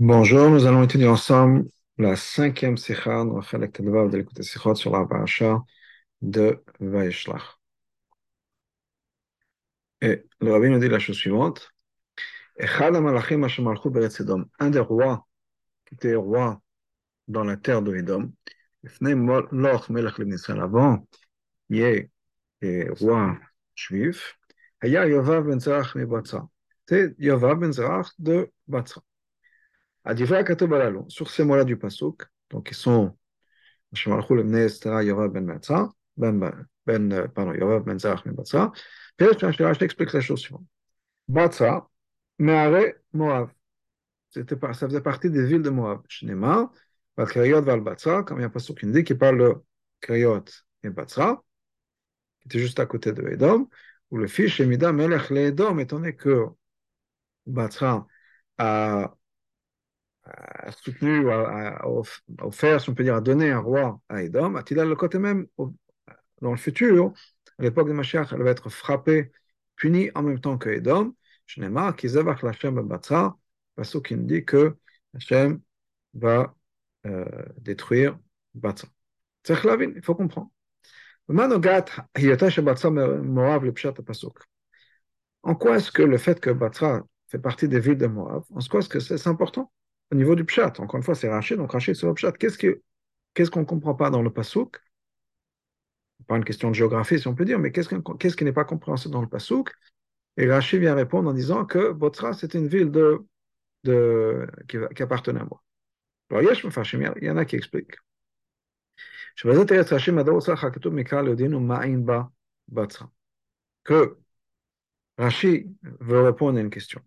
Bonjour, nous allons étudier ensemble la cinquième sikha dans Chalek de l'écoute sikhot sur la paracha de Vaishlach. Et le rabbin nous dit la chose suivante. Un des rois qui était roi dans la terre de Edom, avant, il est, roi juif, Yovav ben Zerach ben de Batsa. Adivra Katobalalo, sur ces mots-là du Pasuk, donc ils sont ben ben, pardon, ben la chose suivante. Batzah, Meare. C'était, ça faisait partie des villes de Moab. Shnema, Val Kriot Val Batzah, comme il y a un Pasuk qui qui parle de Kriot et Batzah, qui était juste à côté de Edom, où le fils Shemida Melech le Edom, étant donné que Batzah a a soutenu, a, a, offert, si on peut dire, a donné un roi à Edom, a-t-il le côté même, dans le futur, à l'époque de Mashiach, elle va être frappée, punie en même temps que Edom. Qu'ils la l'Hachem Batzra, parce qu'il dit que Hachem va euh, détruire Batzra. Il faut comprendre. En quoi est-ce que le fait que Batra fait partie des villes de Moab, en quoi est-ce que c'est important? Au niveau du pshat. Encore une fois, c'est Rachid, donc Rachid, c'est le pshat. Qu'est-ce qu'on qu'est-ce qu'on ne comprend pas dans le pasouk Pas une question de géographie, si on peut dire, mais qu'est-ce, qu'est-ce qui n'est pas compréhensible dans le pasouk Et Rachid vient répondre en disant que Botra, c'est une ville de, de, qui, qui appartenait à moi. Alors, il y en a qui expliquent. Que Rachid veut répondre à une question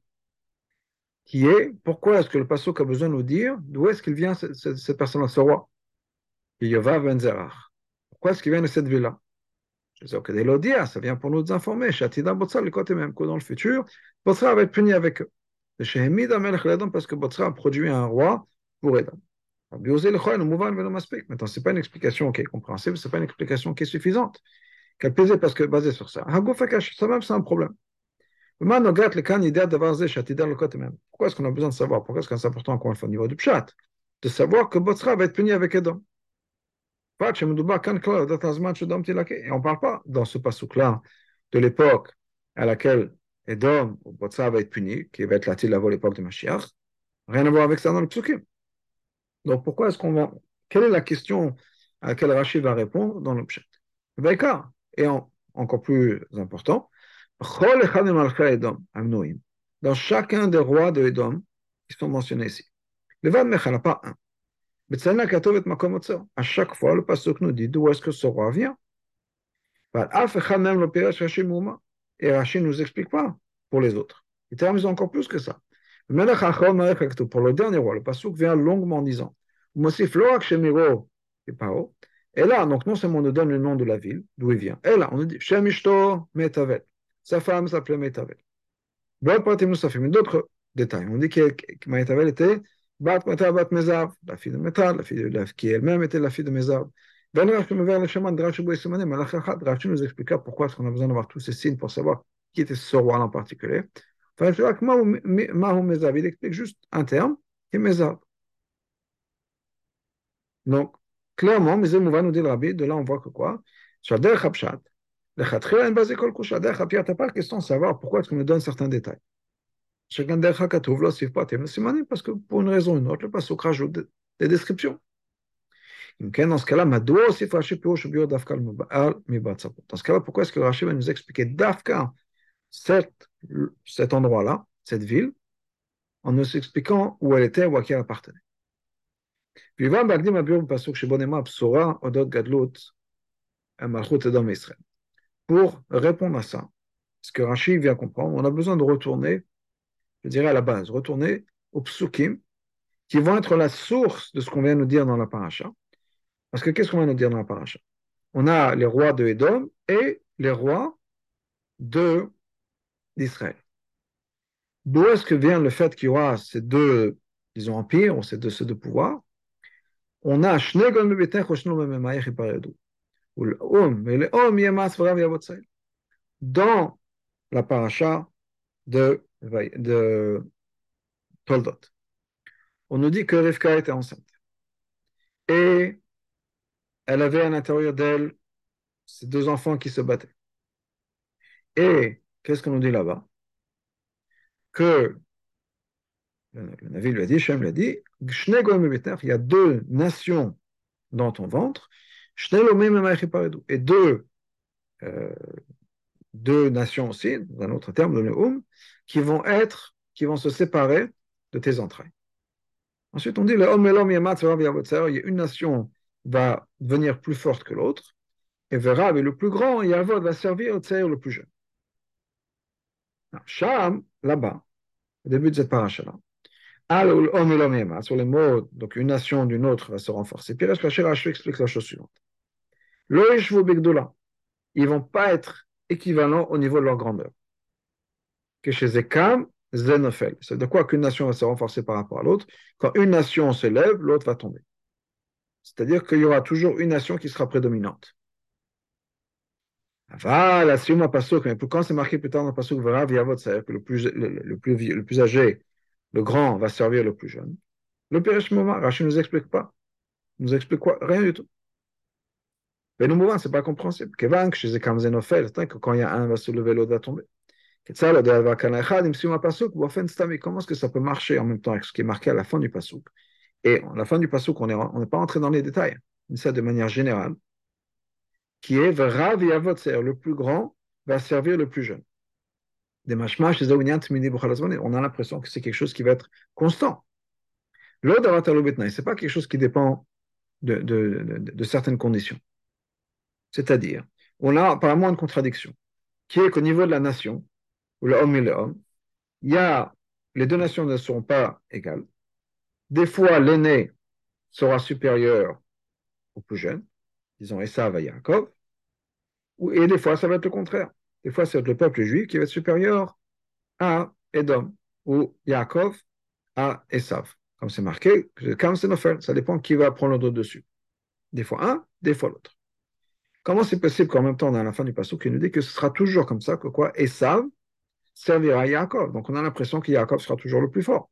qui est pourquoi est-ce que le Passouk a besoin de nous dire d'où est-ce qu'il vient cette, personne-là, ce roi? Ben Zerach. Pourquoi est-ce qu'il vient de cette ville-là? Ça vient pour nous informer. Shatida Botsra, le côté même, que dans le futur, Botsra va être puni avec eux. Parce que Botsra a produit un roi pour Edom. Maintenant, ce n'est pas une explication qui est compréhensible, ce n'est pas une explication qui est suffisante. Qu'elle pesait parce que basée sur ça. Ça même, c'est un problème. Pourquoi est-ce qu'on a besoin de savoir Pourquoi est-ce que c'est important encore une fois au niveau du pshat De savoir que Botsra va être puni avec Edom? Et on ne parle pas dans ce pasouk-là de l'époque à laquelle Edom ou Botsra va être puni, qui va être la à l'époque de Mashiach. Rien à voir avec ça dans le psukim. Donc pourquoi est-ce qu'on va. Quelle est la question à laquelle Rachid va répondre dans le pshat? Et en, encore plus important, dans chacun des rois de Edom, qui sont mentionnés ici. Le Vad Mechal, pas un. À chaque fois, le pasteur nous dit d'où est-ce que ce roi vient. Et Rachid ne nous explique pas pour les autres. Il termine encore plus que ça. Pour le dernier roi, le pasuk vient longuement en disant et là, donc non seulement on nous donne le nom de la ville, d'où il vient, et là, on nous dit Shemishto Metavet. Sa femme s'appelait Metavel. D'autres détails. On dit que Metavel était Bat Bat Mezav, la fille de Metal, la fille de, qui elle-même était la fille de Mezav. Rashi nous expliqua pourquoi est-ce qu'on a besoin d'avoir tous ces signes pour savoir qui était ce roi en particulier. Il explique juste un terme, est Mezav. Donc, clairement, va nous dire le rabbi, de là on voit que quoi? Sur Der Khabshat, n'as pas la question de savoir pourquoi est-ce qu'on me donne certains détails. Parce que pour une raison ou une autre, le pasuk rajoute des descriptions. Dans ce cas-là, dans ce cas-là, pourquoi est-ce que Rashi va nous expliquer d'Afka cet, cet endroit-là, cette ville, en nous expliquant où elle était, où à qui elle appartenait? Puis va Bagdim Abur Pasuk Shibonema Psora Odot Gadlut Malchut Edom Israël pour répondre à ça, ce que Rachid vient comprendre, on a besoin de retourner, je dirais à la base, retourner aux psukim, qui vont être la source de ce qu'on vient nous dire dans la paracha. Parce que qu'est-ce qu'on va nous dire dans la paracha? On a les rois de Edom et les rois d'Israël. D'où est-ce que vient le fait qu'il y aura ces deux, disons, empires, ou ces deux, ces deux pouvoirs? On a dans la paracha de, Toldot. on nous dit que Rivka était enceinte. Et elle avait à l'intérieur d'elle ces deux enfants qui se battaient. Et qu'est-ce qu'on nous dit là-bas? Que le, Navi lui a dit, Shem lui a dit, il y a deux nations dans ton ventre, et deux, deux nations aussi, dans un autre terme, le Neum, qui vont être, qui vont se séparer de tes entrailles. Ensuite, on dit, le une nation va devenir plus forte que l'autre, et verra, mais le plus grand, Yavod, va servir le plus jeune. Sham, là-bas, au début de cette paracha-là, sur les mots, donc une nation d'une autre va se renforcer. Puis Rashi explique la chose suivante. Ils ne vont pas être équivalents au niveau de leur grandeur. Que chez Zekam, Zenofel. C'est de quoi qu'une nation va se renforcer par rapport à l'autre. Quand une nation se lève, l'autre va tomber. C'est-à-dire qu'il y aura toujours une nation qui sera prédominante. Voilà, si on Pasuk, mais quand c'est marqué plus tard dans le Pasuk, c'est-à-dire que le plus, le, plus, le plus âgé, le grand, va servir le plus jeune. Le Pérish Mouma, Rachid ne nous explique pas. Il nous explique quoi? Rien du tout. Mais nous ce n'est pas compréhensible. C'est que quand il y a un, va se lever, l'autre va tomber. Comment est-ce que ça peut marcher en même temps avec ce qui est marqué à la fin du Pasuk Et à la fin du Pasuk, on n'est pas entré dans les détails, mais ça de manière générale qui est Rav le plus grand va servir le plus jeune. On a l'impression que c'est quelque chose qui va être constant. Ce n'est pas quelque chose qui dépend de, certaines conditions. C'est-à-dire, on a apparemment une contradiction, qui est qu'au niveau de la nation, ou l'homme et l'homme, il les deux nations ne seront pas égales. Des fois, l'aîné sera supérieur au plus jeune, disons Esav à Yaakov, et des fois ça va être le contraire. Des fois c'est le peuple juif qui va être supérieur à Edom ou Yaakov à Esav. Comme c'est marqué, comme c'est ça dépend qui va prendre le dessus. Des fois un, des fois l'autre. Comment c'est possible qu'en même temps, on a la fin du passage qui nous dit que ce sera toujours comme ça, que quoi Esav servira à Yaakov. Donc on a l'impression que Yaakov sera toujours le plus fort.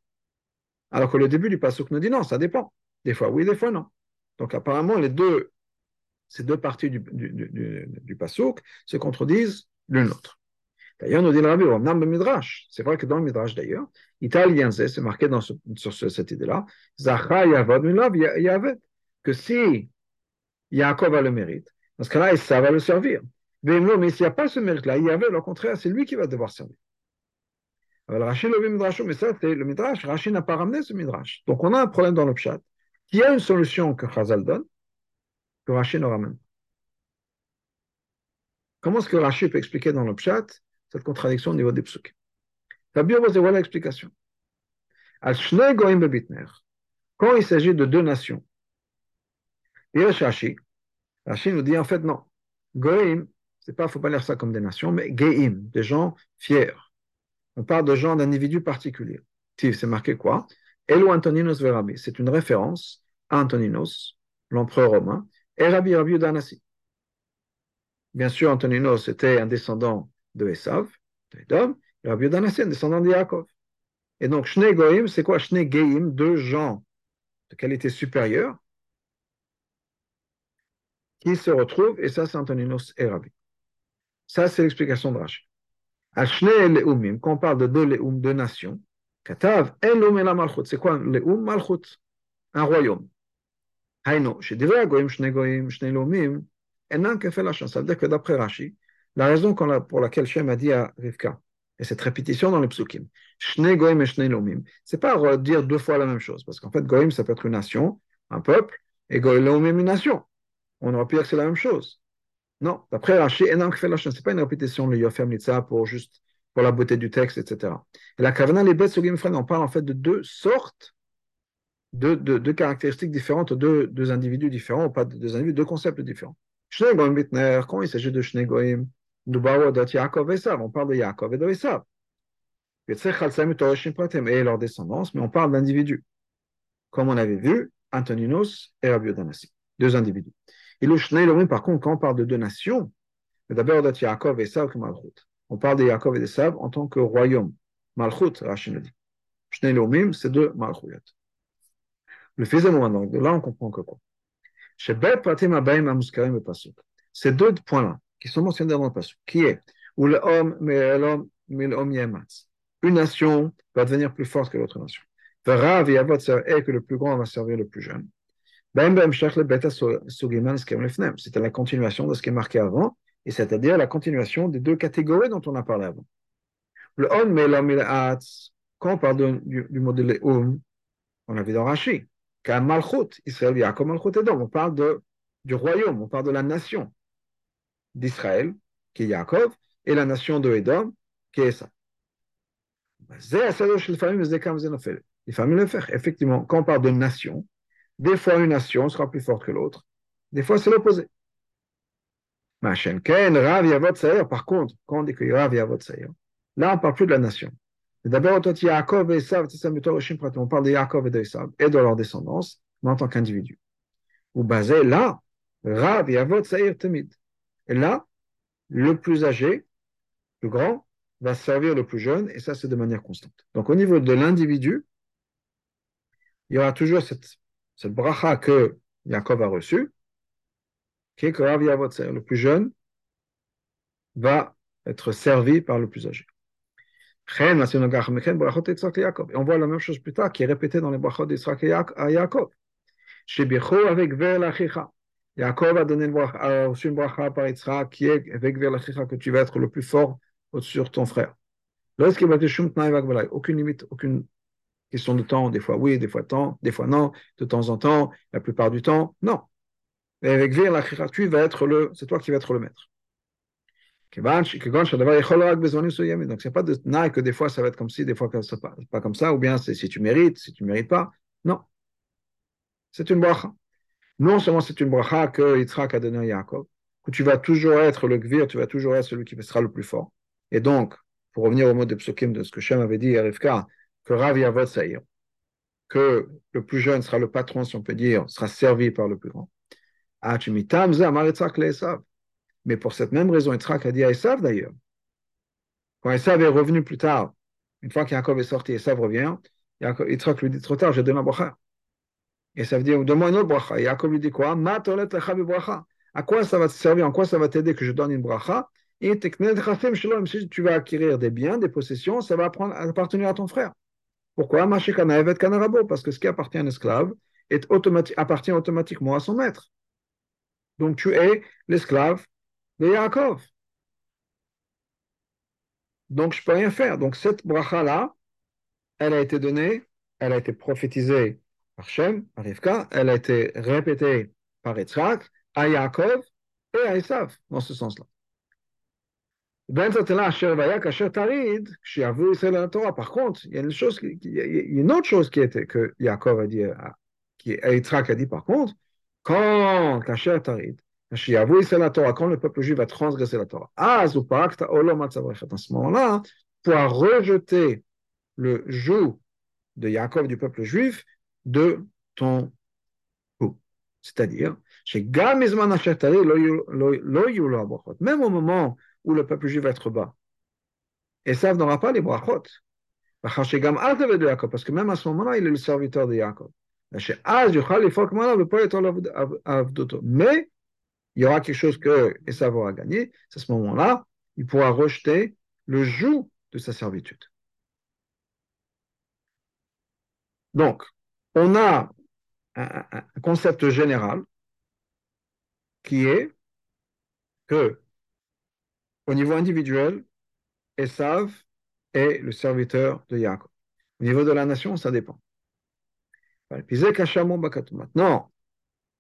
Alors que le début du passage nous dit non, ça dépend. Des fois oui, des fois non. Donc apparemment, les deux ces deux parties du, du, se contredisent l'une l'autre. D'ailleurs, nous dit le Rabbi, Midrash, c'est vrai que dans le Midrash d'ailleurs, italien, c'est marqué dans sur cette idée-là, que si Yaakov a le mérite, dans ce cas-là, ça va le servir. Mais s'il n'y a pas ce mérite-là, il y avait, au contraire, c'est lui qui va devoir servir. Alors, Rachid le Midrash, mais ça, c'est le Midrash. Rachid n'a pas ramené ce Midrash. Donc, on a un problème dans le Pshat, qui a une solution que Chazal donne, que Rachid nous ramène. Comment est-ce que Rachid peut expliquer dans le cette contradiction au niveau des psuks Rabbi voilà l'explication. Quand il s'agit de deux nations, Rashi, Rashi nous dit en fait non. Goïm, c'est pas, faut pas lire ça comme des nations, mais Geim, des gens fiers. On parle de gens d'individus particuliers. C'est marqué quoi? Elo Antoninos Verabi. C'est une référence à Antoninos, l'empereur romain, et Rabbi Rabbi Udanasi. Bien sûr, Antoninos était un descendant de Esav, de Edom, et Rabbi Udanasi un descendant de Yaakov. Et donc, Shne Goïm, c'est quoi? Shne Geim Deux gens de qualité supérieure qui se retrouve et ça, c'est Antoninos et Ça, c'est l'explication de Rachid. Quand on parle de deux Leoum, deux nations, Katav, Eloum et la Malchut. C'est quoi Malchut? Un royaume. Haïno, chez Divrei Goïm, Shne Goïm, Shne Leoumim, Enan Kefel Hashem. Ça veut dire que d'après Rachid, la raison pour laquelle Shem a dit à Rivka, et cette répétition dans les psukim, Shne Goïm et Shne c'est pas redire deux fois la même chose, parce qu'en fait, Goïm, ça peut être une nation, un peuple, et Goïm, une nation. On aurait pu dire que c'est la même chose. Non, d'après Rashi, ce c'est pas une répétition, le Yofem Litza, pour juste, pour la beauté du texte, etc. Et la Kavana, les bêtes, on parle en fait de deux sortes deux, deux caractéristiques différentes, deux, deux, individus différents, pas deux individus, deux concepts différents. Quand il s'agit de Shnegoim, on parle de Yaakov et de Esav. Et leur descendance, mais on parle d'individus. Comme on avait vu, Antoninos et Rabbi Yodanasi, deux individus. Et le Shnegoim, par contre, quand on parle de deux nations, d'abord de Yaakov et comme Malchut. On parle de Yaakov et d'Esav en tant que royaume. Malchut, Rachid nous dit. Shnegoim, c'est deux Malchuyot. Le fils de donc là on comprend que quoi Ces deux points-là, qui sont mentionnés dans le passage, qui est où l'homme Une nation va devenir plus forte que l'autre nation. Et que le plus grand va servir le plus jeune. C'était la continuation de ce qui est marqué avant, et c'est-à-dire la continuation des deux catégories dont on a parlé avant. Le l'homme, quand on parle du, du modèle homme, on a vu dans Rashi, malchut, Israël, Yaakov, malchut et On parle de, du royaume, on parle de la nation d'Israël, qui est Yaakov, et la nation de Edom, qui est ça. Effectivement, quand on parle de nation, des fois une nation sera plus forte que l'autre, des fois c'est l'opposé. Par contre, quand on dit que Rav là on ne parle plus de la nation. D'abord, et on parle de Yaakov et de Esav et de leur descendance, mais en tant qu'individu. Ou basé là, Rav Temid. Et là, le plus âgé, le grand, va servir le plus jeune, et ça, c'est de manière constante. Donc, au niveau de l'individu, il y aura toujours cette, cette bracha que Yaakov a reçue, qui est que le plus jeune, va être servi par le plus âgé. Et on voit la même chose plus tard qui est répétée dans les brachot d'Israël à Yaakov. avec. Yaakov a donné a reçu une bracha par Yitzhak qui est avec Ver Lachicha que tu vas être le plus fort de ton frère. Aucune limite, aucune question de temps. Des fois oui, des fois temps, des fois non, de temps en temps, la plupart du temps, non. Et avec Ver Lachicha, tu vas être le, c'est toi qui vas être le maître. Donc, c'est pas de naï que des fois ça va être comme ci, des fois ça pas, pas comme ça, ou bien c'est si tu mérites, si tu ne mérites pas. Non. C'est une bracha. Non seulement c'est une bracha que Yitzhak a donné à Yaakov, que tu vas toujours être le gvir, tu vas toujours être celui qui sera le plus fort. Et donc, pour revenir au mot de psukim de ce que Shem avait dit à Rivka, que Rav que le plus jeune sera le patron, si on peut dire, sera servi par le plus grand. Mais pour cette même raison, Yitzhak a dit à Esav d'ailleurs. Quand Esav est revenu plus tard, une fois qu'Yaakov est sorti, Esav revient, Yitzhak lui dit trop tard, j'ai donné ma bracha. Esav dit, donne-moi une autre bracha. Yaakov lui dit quoi? À quoi ça va te servir? En quoi ça va t'aider que je donne une bracha? Et si tu vas acquérir des biens, des possessions, ça va appartenir à ton frère. Pourquoi? Parce que ce qui appartient à un esclave appartient automatiquement à son maître. Donc tu es l'esclave de Yaakov. Donc, je ne peux rien faire. Donc, cette bracha-là, elle a été donnée, elle a été prophétisée par Shem, par Rivka, elle a été répétée par Yitzhak, à Yaakov et à Esav, dans ce sens-là. Par contre, il y a une chose, autre chose que Yaakov a dit, qui Yitzhak a dit par contre, quand le peuple juif va transgresser la Torah, à ce moment-là, pour rejeter le joug de Yaakov du peuple juif de ton cou. C'est-à-dire, même au moment où le peuple juif va être bas, Esav n'aura pas les brachot. Parce que même à ce moment-là, il est le serviteur de Yaakov. Mais il y aura quelque chose que Esav aura gagné, c'est à ce moment-là, il pourra rejeter le joug de sa servitude. Donc, on a un, concept général qui est que, au niveau individuel, Esav est le serviteur de Yaakov. Au niveau de la nation, ça dépend. Maintenant,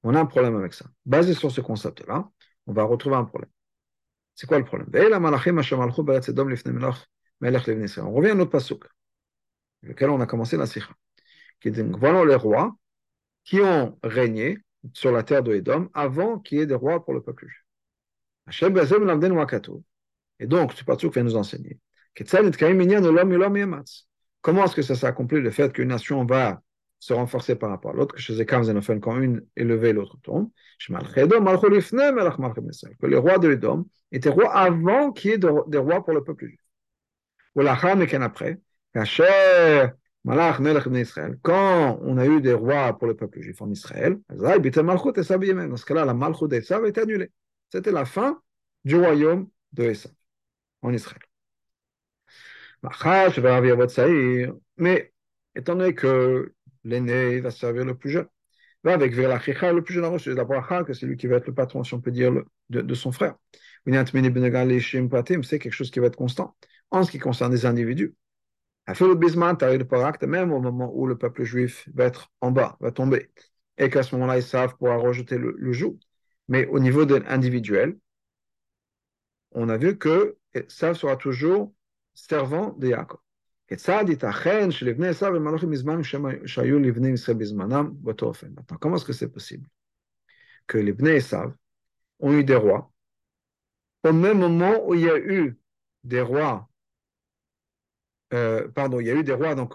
on a un problème avec ça. Basé sur ce concept-là, on va retrouver un problème. C'est quoi le problème? On revient à notre pasuk, lequel on a commencé la sikha. Qui dit, voilà les rois qui ont régné sur la terre de Edom avant qu'il y ait des rois pour le peuple juif. Et donc, ce pasuk vient nous enseigner. Comment est-ce que ça s'est accompli le fait qu'une nation va se renforcer par rapport à l'autre, que quand une est l'autre tombe? Que les rois de l'Edom étaient rois avant qu'il y ait des rois pour le peuple juif. Ou qu'en après, quand on a eu des rois pour le peuple juif en Israël, dans ce cas-là, la Malchut d'Esav est annulée. C'était la fin du royaume de Esav en Israël. Mais étant donné que l'aîné va servir le plus jeune, va avec Verlachicha, le plus jeune reçu la bracha, que c'est lui qui va être le patron, si on peut dire, de, son frère. C'est quelque chose qui va être constant en ce qui concerne les individus. Même au moment où le peuple juif va être en bas, va tomber, et qu'à ce moment-là, ils savent pouvoir rejeter le, le joug. Mais au niveau individuel, on a vu que ça sera toujours servant de Yaakov. Maintenant, comment est-ce que c'est possible que les Bnei Esav ont eu des rois au même moment où il y a eu des rois, euh, pardon, il y a eu des rois donc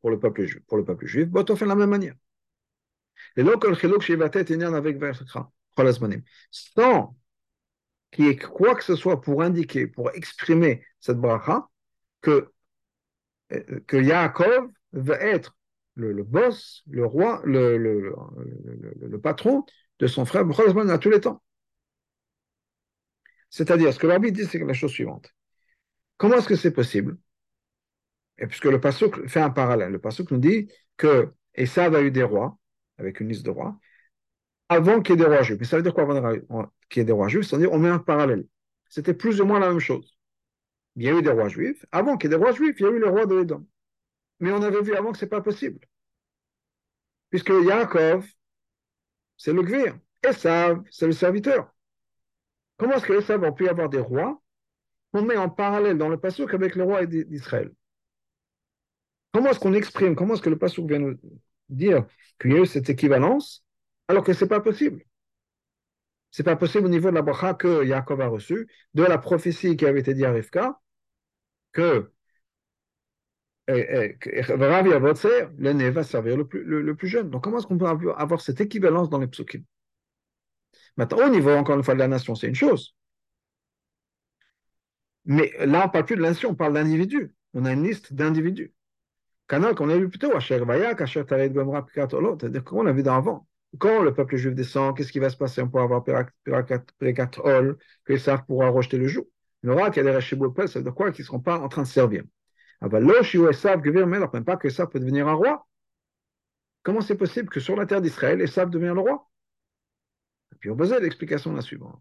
pour le peuple pour le peuple juif, fait de la même manière. Et le sans qu'il y ait quoi que ce soit pour indiquer, pour exprimer cette bracha, que que Yaakov va être le, boss, le roi, le, patron de son frère à tous les temps. C'est-à-dire, ce que l'arbitre dit, c'est la chose suivante. Comment est-ce que c'est possible? Et puisque le Passouk fait un parallèle, le Passouk nous dit que Esav a eu des rois, avec une liste de rois, avant qu'il y ait des rois juifs. Mais ça veut dire quoi avant qu'il y ait des rois juifs? C'est-à-dire, on met un parallèle. C'était plus ou moins la même chose. Il y a eu des rois juifs. Avant qu'il y ait des rois juifs, il y a eu les rois de l'Édom. Mais on avait vu avant que ce n'est pas possible. Puisque Yaakov, c'est le gvir. Esav, c'est le serviteur. Comment est-ce que Esav a pu avoir des rois qu'on met en parallèle dans le Passouk avec les rois d'Israël? Comment est-ce qu'on exprime, comment est-ce que le Passouk vient nous dire qu'il y a eu cette équivalence alors que ce n'est pas possible Ce n'est pas possible au niveau de la bracha que Yaakov a reçu, de la prophétie qui avait été dit à Rivka, que l'aîné va servir le plus, plus, jeune. Donc comment est-ce qu'on peut avoir cette équivalence dans les psukim? Maintenant, au niveau, encore une fois, de la nation, c'est une chose. Mais là, on ne parle plus de la nation, on parle d'individus. On a une liste d'individus. Canal qu'on a vu plutôt, Asher Vayak, Asher Tared Gomra, c'est-à-dire qu'on a vu d'avant. Quand le peuple juif descend, qu'est-ce qui va se passer? On pourra avoir Pirakat Ol, que savent pourra rejeter le joug. Il y aura qu'il y a des ça veut dire quoi? Qu'ils ne seront pas en train de servir. Ah ben, Gevir, mais alors, même pas que ça peut devenir un roi. Comment c'est possible que sur la terre d'Israël, Esav devient le roi? Et puis on posait l'explication la suivante.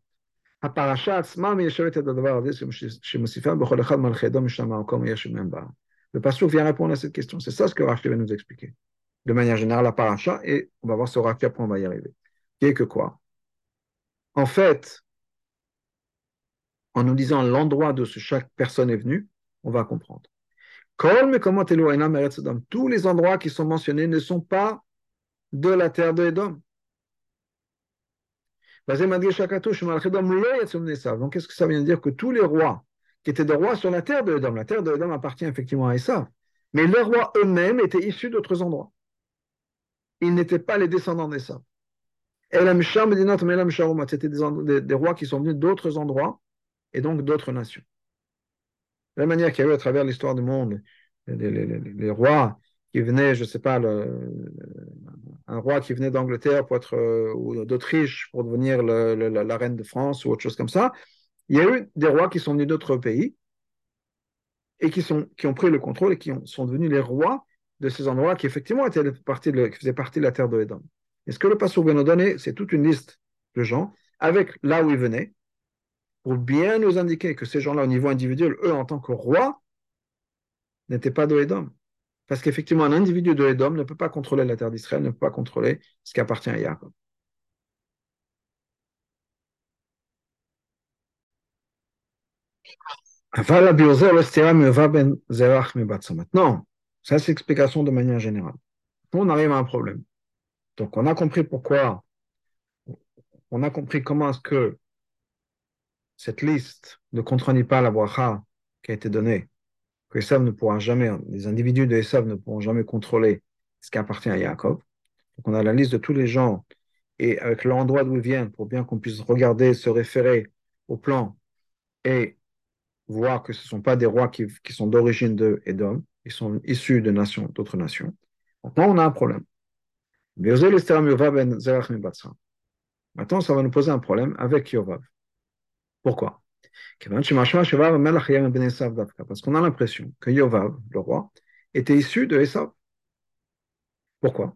Le pasteur vient répondre à cette question. C'est ça ce que Rashi va nous expliquer. De manière générale, la paracha, et on va voir ce Rashi, après on va y arriver. Qui est que quoi? En fait, en nous disant l'endroit ce chaque personne est venue, on va comprendre. Tous les endroits qui sont mentionnés ne sont pas de la terre de Edom. Donc, qu'est-ce que ça vient dire? Que tous les rois qui étaient des rois sur la terre de Edom, la terre de Edom appartient effectivement à Esav, mais les rois eux-mêmes étaient issus d'autres endroits. Ils n'étaient pas les descendants d'Esav. C'était des, des rois qui sont venus d'autres endroits et donc d'autres nations. De la manière qu'il y a eu à travers l'histoire du monde, les, rois qui venaient, je ne sais pas, un roi qui venait d'Angleterre pour être, euh, ou d'Autriche pour devenir la reine de France ou autre chose comme ça, il y a eu des rois qui sont venus d'autres pays et qui ont pris le contrôle et qui sont devenus les rois de ces endroits qui effectivement étaient partie faisaient partie de la terre de Edom. Et ce que le pasteur vient nous donner, c'est toute une liste de gens avec là où ils venaient, pour bien nous indiquer que ces gens-là, au niveau individuel, eux, en tant que rois, n'étaient pas de. Parce qu'effectivement, un individu de ne peut pas contrôler la terre d'Israël, ne peut pas contrôler ce qui appartient à Jacob. Ça c'est l'explication de manière générale. On arrive à un problème. Donc on a compris pourquoi, on a compris comment est-ce que cette liste ne contredit pas la bracha qui a été donnée, que ne jamais, les individus de Esav ne pourront jamais contrôler ce qui appartient à Jacob. Donc on a la liste de tous les gens et avec l'endroit d'où ils viennent pour bien qu'on puisse regarder, se référer au plan et voir que ce ne sont pas des rois qui, qui sont d'origine de Edom. Ils sont issus de nations, d'autres nations. Maintenant, on a un problème. Maintenant, ça va nous poser un problème avec Yovav. Pourquoi? Parce qu'on a l'impression que Yovav, le roi, était issu de Esav. Pourquoi?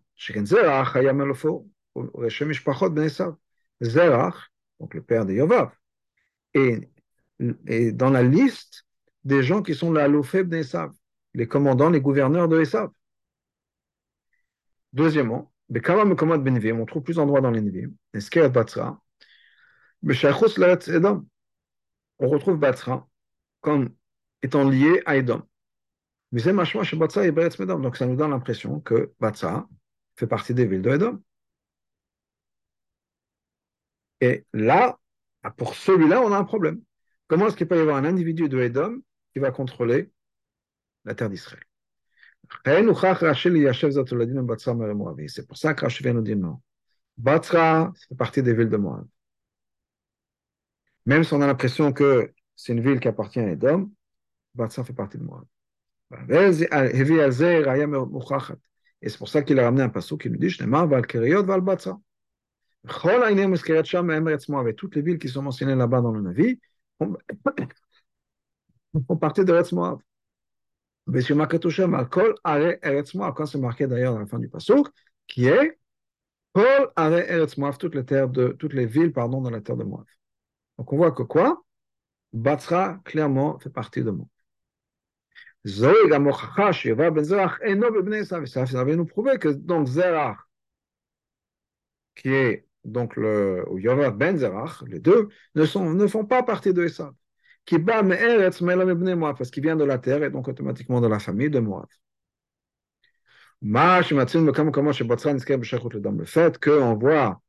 Zerach, donc le père de Yovav, est, dans la liste des gens qui sont la Lofeb d'Esav, les commandants, les gouverneurs de Esav. Deuxièmement, on trouve plus d'endroits dans les Batsra, on retrouve Batsra comme étant lié à Edom. Donc ça nous donne l'impression que Batsra fait partie des villes de Edom. Et là, pour celui-là, on a un problème. Comment est-ce qu'il peut y avoir un individu de Edom qui va contrôler la terre d'Israël c'est pour ça que Rashi vient nous dire non. Batra, fait partie des villes de Moab. Même si on a l'impression que c'est une ville qui appartient à Edom, Batra fait partie de Moab. Et c'est pour ça qu'il a ramené un passage qui nous dit et toutes les villes qui sont mentionnées là-bas dans le Navi font partie de Retz. Quand c'est marqué d'ailleurs à la fin du Passouk, qui est Kol Are Eretz Moab, toutes les, terres de, toutes les villes pardon, dans la terre de Moab. Donc on voit que quoi? Batsra, clairement, fait partie de Moab. Zoé Gamochacha, Yeva Ben Zerach, Eno Bebne Ça va nous prouver que donc Zerach, qui est donc le, ou Ben Zerach, les deux, ne, sont, ne font pas partie de Esav qui bat vient de la terre et donc automatiquement de la famille de Moab. Le fait qu'on voit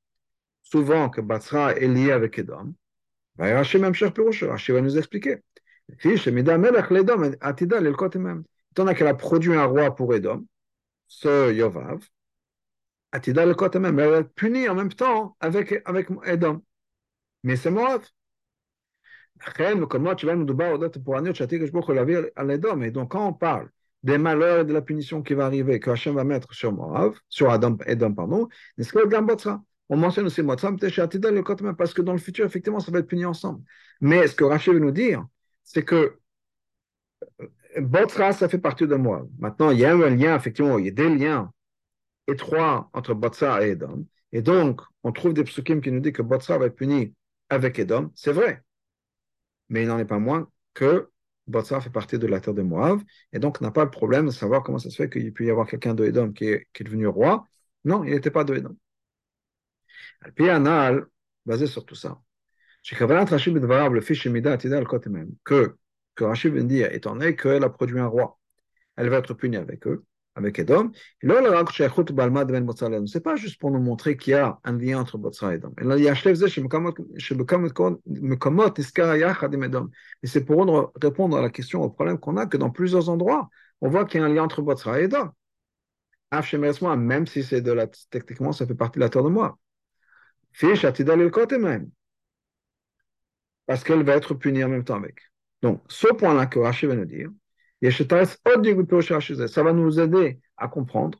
souvent que Batsra est lié avec Edom, Rashi va nous expliquer. Étant qu'elle a produit un roi pour Edom, ce Yovav, Atida le elle est punie en même temps avec, avec Edom. Mais c'est Moab. Et donc, quand on parle des malheurs et de la punition qui va arriver, que Hachem va mettre sur Moab, sur Adam, Edom, pardon, on mentionne aussi Motsam, parce que dans le futur, effectivement, ça va être puni ensemble. Mais ce que Rachel veut nous dire, c'est que euh, Botra, ça fait partie de Moab. Maintenant, il y a un lien, effectivement, il y a des liens étroits entre Botra et Edom. Et donc, on trouve des psukim qui nous disent que Botra va être puni avec Edom. C'est vrai mais il n'en est pas moins que Botsar fait partie de la terre de Moab, et donc n'a pas le problème de savoir comment ça se fait qu'il puisse y avoir quelqu'un de qui est, devenu roi. Non, il n'était pas de Edom. Puis Anal, basé sur tout ça, que, que Rachid vient dire, étant donné qu'elle a produit un roi, elle va être punie avec eux avec Edom. C'est pas juste pour nous montrer qu'il y a un lien entre Botsra et Edom. Mais c'est pour répondre à la question, au problème qu'on a, que dans plusieurs endroits, on voit qu'il y a un lien entre Botsra et Edom. Même si c'est de la, techniquement, ça fait partie de la terre de moi. Parce qu'elle va être punie en même temps avec. Donc, ce point-là que Rachid va nous dire, ça va nous aider à comprendre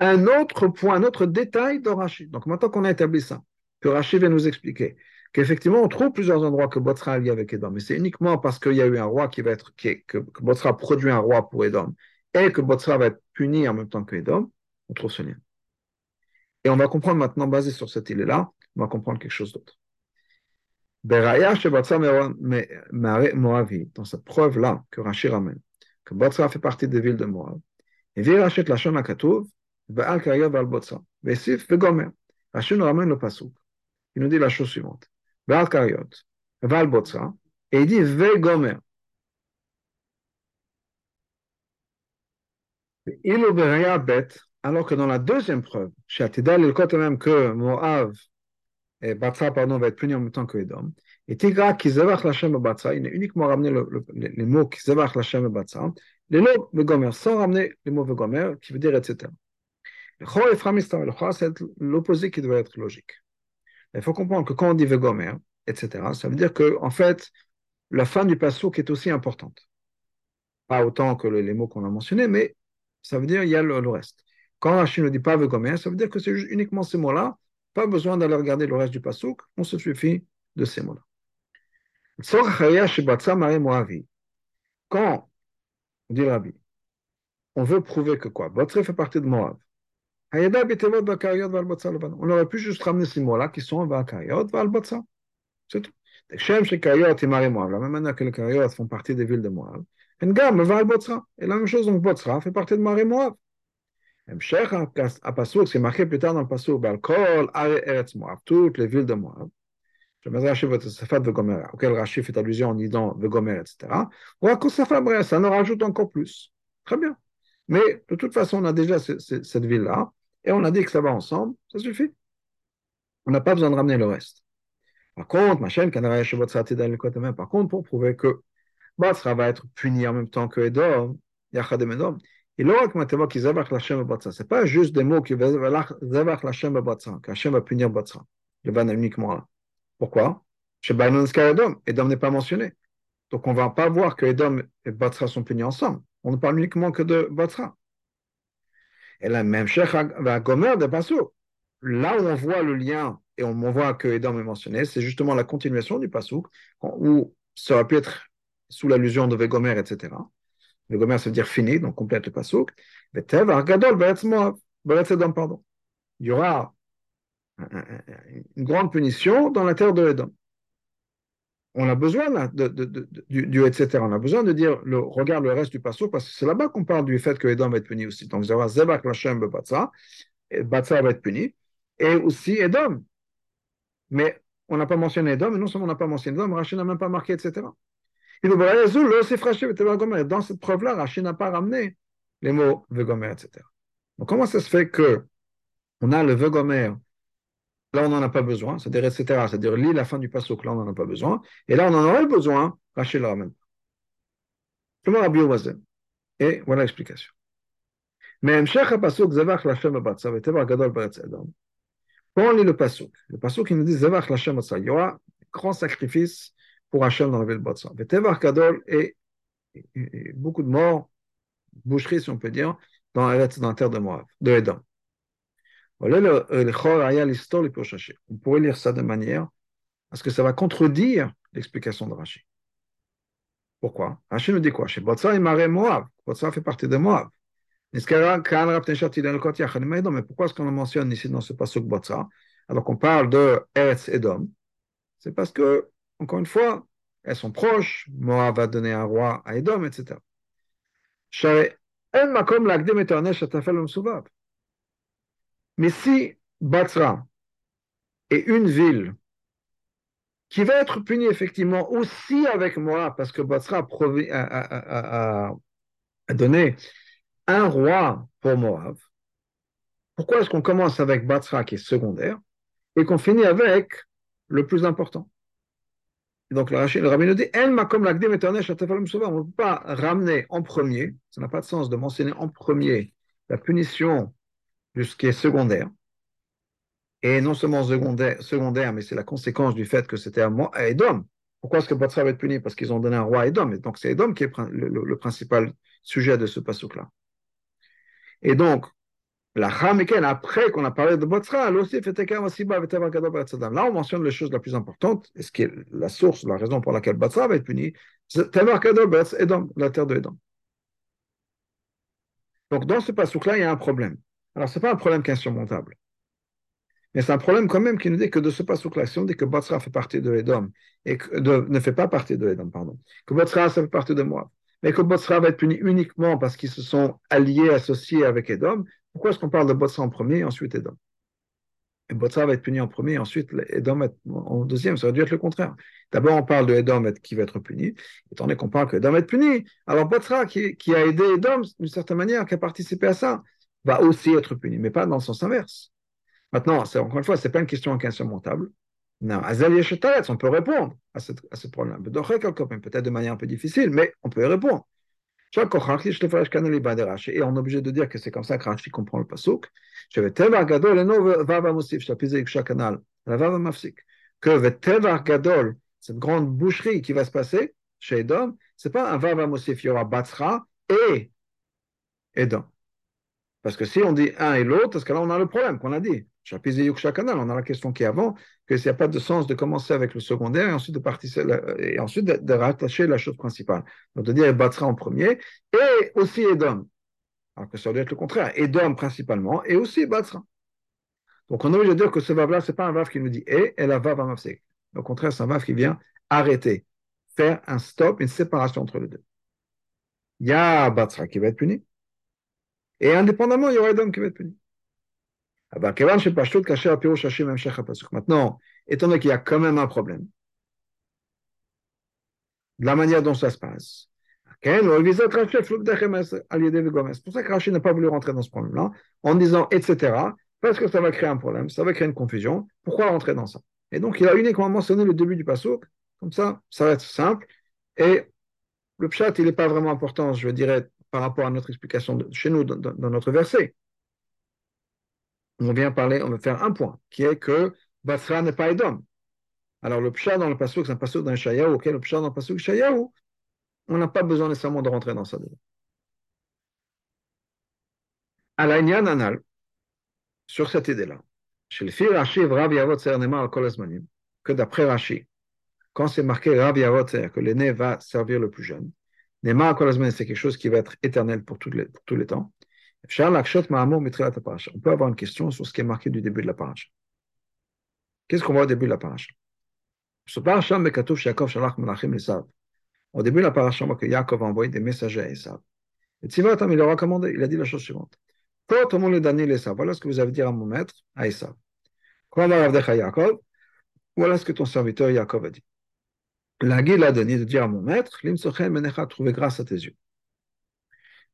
un autre point, un autre détail de Rachid. Donc maintenant qu'on a établi ça, que Rachid va nous expliquer, qu'effectivement on trouve plusieurs endroits que Botsra est lié avec Edom, mais c'est uniquement parce qu'il y a eu un roi qui va être, que, que Botsra produit un roi pour Edom, et que Botsra va être puni en même temps que Edom, on trouve ce lien. Et on va comprendre maintenant, basé sur cette île-là, on va comprendre quelque chose d'autre. Dans cette preuve-là que Rachid ramène, que Botsra fait partie des villes de Moab, et vient racheter la Shon Akatouv, Baal Karya Baal Botsra, Vesif Vegomer. Rachid nous ramène le pasouk. Il nous dit la chose suivante. Baal Karyot, Baal Botsra, et il dit Vegomer. Il Beraya Bet, alors que dans la deuxième preuve, chez Atidal, il côté même que Moab et Batra, pardon, va être puni en même temps que Edom. Et Tigra, qui zevach Lachem Batra, il a uniquement ramené le, le, les mots qui zevach Lachem Batra, les mots sans ramener les mots qui veut dire etc. Le Chor Framistar, le Chor, c'est l'opposé qui doit être logique. Il faut comprendre que quand on dit Vegomer, etc., ça veut dire que, en fait, la fin du passouk est aussi importante. pas autant que les mots qu'on a mentionnés, mais ça veut dire il y a le, reste. Quand Rachid ne dit pas Vegomer, ça veut dire que c'est uniquement ces mots-là, pas besoin d'aller regarder le reste du pasouk, on se suffit de ces mots-là. Quand, dit Rabbi, on veut prouver que quoi? Botre fait partie de Moab. On aurait pu juste ramener ces mots-là qui sont Vakariot, Valbotsa. C'est tout. Shem et la même manière que les Kariot font partie des villes de Moab. Et la même chose, donc Botsra fait partie de Marie Moab c'est marqué plus tard dans le Passour, Balkol, Eretz Moab, toutes les villes de Moab. Je me Rashi Vatasafat de Gomer, auquel Rashi fait allusion en disant de Gomer, etc. Ou à ça nous rajoute encore plus. Très bien. Mais de toute façon, on a déjà cette ville-là, et on a dit que ça va ensemble, ça suffit. On n'a pas besoin de ramener le reste. Par contre, ma chaîne, par contre, pour prouver que Batra va être puni en même temps que Edom, Yachadem Edom, et là, qui Zavach Lachem Batsra, ce n'est pas juste des mots qui qu'Hachem va punir Batsra, le ban uniquement là. Pourquoi? Chez Bainon Edom, Edom n'est pas mentionné. Donc on ne va pas voir que Edom et Batsra sont punis ensemble. On ne parle uniquement que de Batsra. Et la même Sheikh va Gomer de Passou. Là où on voit le lien et on voit que Edom est mentionné, c'est justement la continuation du Passouk, où ça aurait pu être sous l'allusion de Vegomer, etc. Vegomer, ça veut dire fini, donc complète le Passouk. pardon. Il y aura une grande punition dans la terre de Edom. On a besoin de, du, etc. On a besoin de dire, le, regarde le reste du Passouk, parce que c'est là-bas qu'on parle du fait que Edom va être puni aussi. Donc, Zebach Lachem Batsa, Batsa va être puni, et aussi Edom. Mais on n'a pas mentionné Edom, et non seulement on n'a pas mentionné Edom, Rachid n'a même pas marqué, etc. Dans cette preuve-là, Rachid n'a pas ramené les mots Vegomer, etc. Donc comment ça se fait que on a le Vegomer, là on n'en a pas besoin, c'est-à-dire, etc., c'est-à-dire lit la fin du passo, là on n'en a pas besoin, et là on en aurait besoin, Rachid le ramène. Comment la bio Et voilà l'explication. Mais quand on lit le Pasuk, le Pasuk qui nous dit il y aura grand sacrifice pour Hachem dans la ville de. Vetevar Gadol et, beaucoup de morts, boucheries si on peut dire, dans la, terre de Moab, de Edom. On pourrait lire ça de manière à ce que ça va contredire l'explication de Rachid. Pourquoi? Rachid nous dit quoi? Chez Batsa et Maré Moab. Batsa fait partie de Moab. Mais pourquoi est-ce qu'on le mentionne ici dans ce passage Botsa alors qu'on parle de Edom C'est parce que, encore une fois, elles sont proches. Moab va donner un roi à Edom, etc. Mais si Batra est une ville qui va être punie effectivement aussi avec Moab, parce que Batra a, donné un roi pour Moab, pourquoi est-ce qu'on commence avec Batra qui est secondaire et qu'on finit avec le plus important? Donc le, le rabbin nous dit on ne peut pas ramener en premier, ça n'a pas de sens de mentionner en premier la punition de ce qui est secondaire. Et non seulement secondaire, secondaire mais c'est la conséquence du fait que c'était à, Edom. Pourquoi est-ce que Batra va être puni? Parce qu'ils ont donné un roi à Edom. Et donc c'est Edom qui est le, le, principal sujet de ce pasouk-là. Et donc, après qu'on a parlé de Botsra, là on mentionne les choses la plus importante, ce qui est la source, la raison pour laquelle Botsra va être puni, c'est la terre de Edom. Donc, dans ce passouk-là, il y a un problème. Alors, ce n'est pas un problème qui est insurmontable. Mais c'est un problème quand même qui nous dit que de ce passouk-là, si on dit que Botsra fait partie de Edom, et que ne fait pas partie de Edom, pardon, que Botsra, ça fait partie de moi, mais que Botsra va être puni uniquement parce qu'ils se sont alliés, associés avec Edom, pourquoi est-ce qu'on parle de Botsra en premier et ensuite Edom? Et va être puni en premier et ensuite Edom en deuxième. Ça aurait dû être le contraire. D'abord, on parle de Edom qui va être puni, étant donné qu'on parle que Edom va être puni. Alors Botsra, qui, a aidé Edom d'une certaine manière, qui a participé à ça, va aussi être puni, mais pas dans le sens inverse. Maintenant, encore une fois, ce n'est pas une question insurmontable. Non, on peut répondre à, cette, à ce problème. Peut-être de manière un peu difficile, mais on peut y répondre. Et on est obligé de dire que c'est comme ça que Rashi comprend le pasuk. Que cette grande boucherie qui va se passer chez Edom, c'est pas un Vav Amosif, il y aura Batsra et Edom. Parce que si on dit un et l'autre, parce que là, on a le problème qu'on a dit. On a la question qui est avant, que s'il n'y a pas de sens de commencer avec le secondaire et ensuite de, et ensuite de, rattacher la chose principale. Donc de dire Batsra en premier et aussi Edom. Alors que ça doit être le contraire. Edom principalement et aussi Batsra. Donc on a obligé de dire que ce vav-là, ce n'est pas un vav qui nous dit et, et la vav amafsek. Au contraire, c'est un vav qui vient arrêter, faire un stop, une séparation entre les deux. Il y a Batsra qui va être puni. Et indépendamment, il y aura Edom qui va être puni. Maintenant, étant donné qu'il y a quand même un problème, de la manière dont ça se passe, c'est pour ça que Rachid n'a pas voulu rentrer dans ce problème-là, en disant etc., parce que ça va créer un problème, ça va créer une confusion. Pourquoi rentrer dans ça? Et donc, il a uniquement mentionné le début du passouk, comme ça, ça va être simple. Et le pshat, il n'est pas vraiment important, je dirais, par rapport à notre explication de, chez nous, dans, notre verset. On vient parler, on va faire un point, qui est que Basra n'est pas Edom. Alors, le pshat dans le passouk, c'est un le Shayahu, ok, le pshat dans le passouk Shayahu, on n'a pas besoin nécessairement de rentrer dans ça. À la Anal, sur cette idée-là. Chez le fil Rashi, al que d'après Rashi, quand c'est marqué Rav Yavot que l'aîné va servir le plus jeune, Nemar al c'est quelque chose qui va être éternel pour tous les temps. On peut avoir une question sur ce qui est marqué du début de la paracha. Qu'est-ce qu'on voit au début de la paracha Au début de la paracha, on voit que Yaakov a envoyé des messagers à Esav. Et Tzivatam, il leur a commandé, il a dit la chose suivante. Voilà ce que vous avez dit à mon maître, à Esav. Voilà ce que ton serviteur Yaakov a dit. La a donné de dire à mon maître, trouver grâce à tes yeux.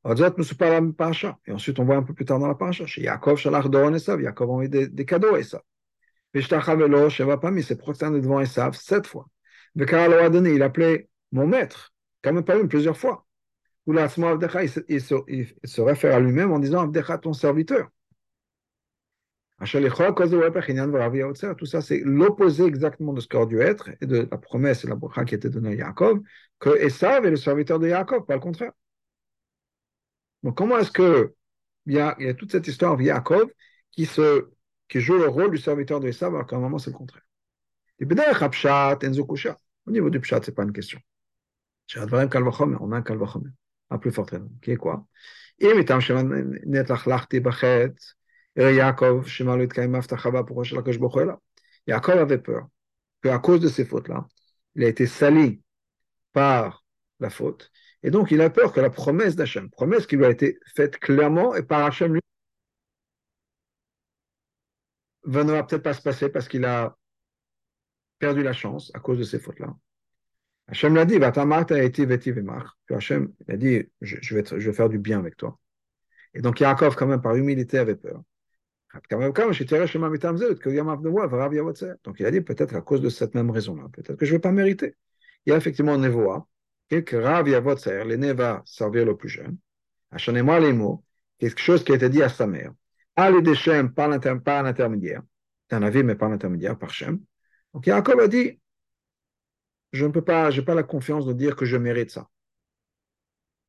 Et ensuite, on voit un peu plus tard dans la paracha, chez Yaakov, Shalach Doron Esav, Yaakov a envoyé des, cadeaux à Esav. Vishtachavelo, Sheva Pami, s'est prosterné devant Esav sept fois. Vekara a donné, il appelait mon maître, quand même pas une, plusieurs fois ou la se, il se réfère à lui-même en disant Abdecha, ton serviteur. Tout ça, c'est l'opposé exactement de ce qu'aurait dû être et de la promesse et la bracha qui était donnée à Yaakov, que Esav est le serviteur de Yaakov, pas le contraire. Donc, comment est-ce que il y, a, toute cette histoire de Yaakov qui, joue le rôle du serviteur de Esav alors qu'à un moment c'est le contraire? Au niveau du Pshat, pas une question. On a un Kalvachomer à plus qui est quoi? Yaakov avait peur qu'à cause de ces fautes-là, il a été sali par la faute. Et donc, il a peur que la promesse d'Hachem, promesse qui lui a été faite clairement et par Hachem lui, ne va peut-être pas se passer parce qu'il a perdu la chance à cause de ces fautes-là. Hachem l'a dit, que Hachem a dit, je, vais je vais faire du bien avec toi. Et donc Yaakov, quand même, par humilité, avait peur. Donc il a dit, peut-être à cause de cette même raison-là, peut-être que je ne vais pas mériter. Il y a effectivement un névoa, que Rav Yavotzer, l'aîné va servir le plus jeune. Hachem les mots, quelque chose qui a été dit à sa mère. Allez des Shem par l'intermédiaire. C'est un avis, mais par l'intermédiaire, par Shem. Donc Yaakov a dit, je ne peux pas, j'ai pas la confiance de dire que je mérite ça.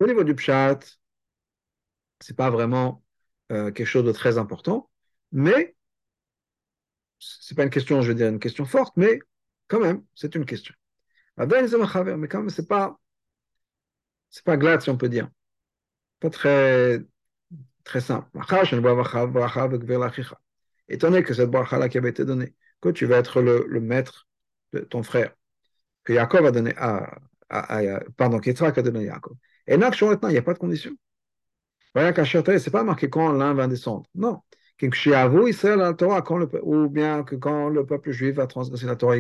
Au niveau du pshat, c'est pas vraiment euh, quelque chose de très important, mais c'est pas une question, je veux dire, une question forte, mais quand même, c'est une question. Mais quand même, c'est pas, c'est pas glad, si on peut dire. Pas très, très simple. Étant donné que cette bracha-là qui avait été donnée, que tu vas être le, le maître de ton frère, que Yaakov a donné à, à, à pardon, a donné à Yaakov. Et là, il n'y a pas de condition. C'est pas marqué quand l'un va descendre. Non. le, ou bien que quand le peuple juif va transgresser la Torah,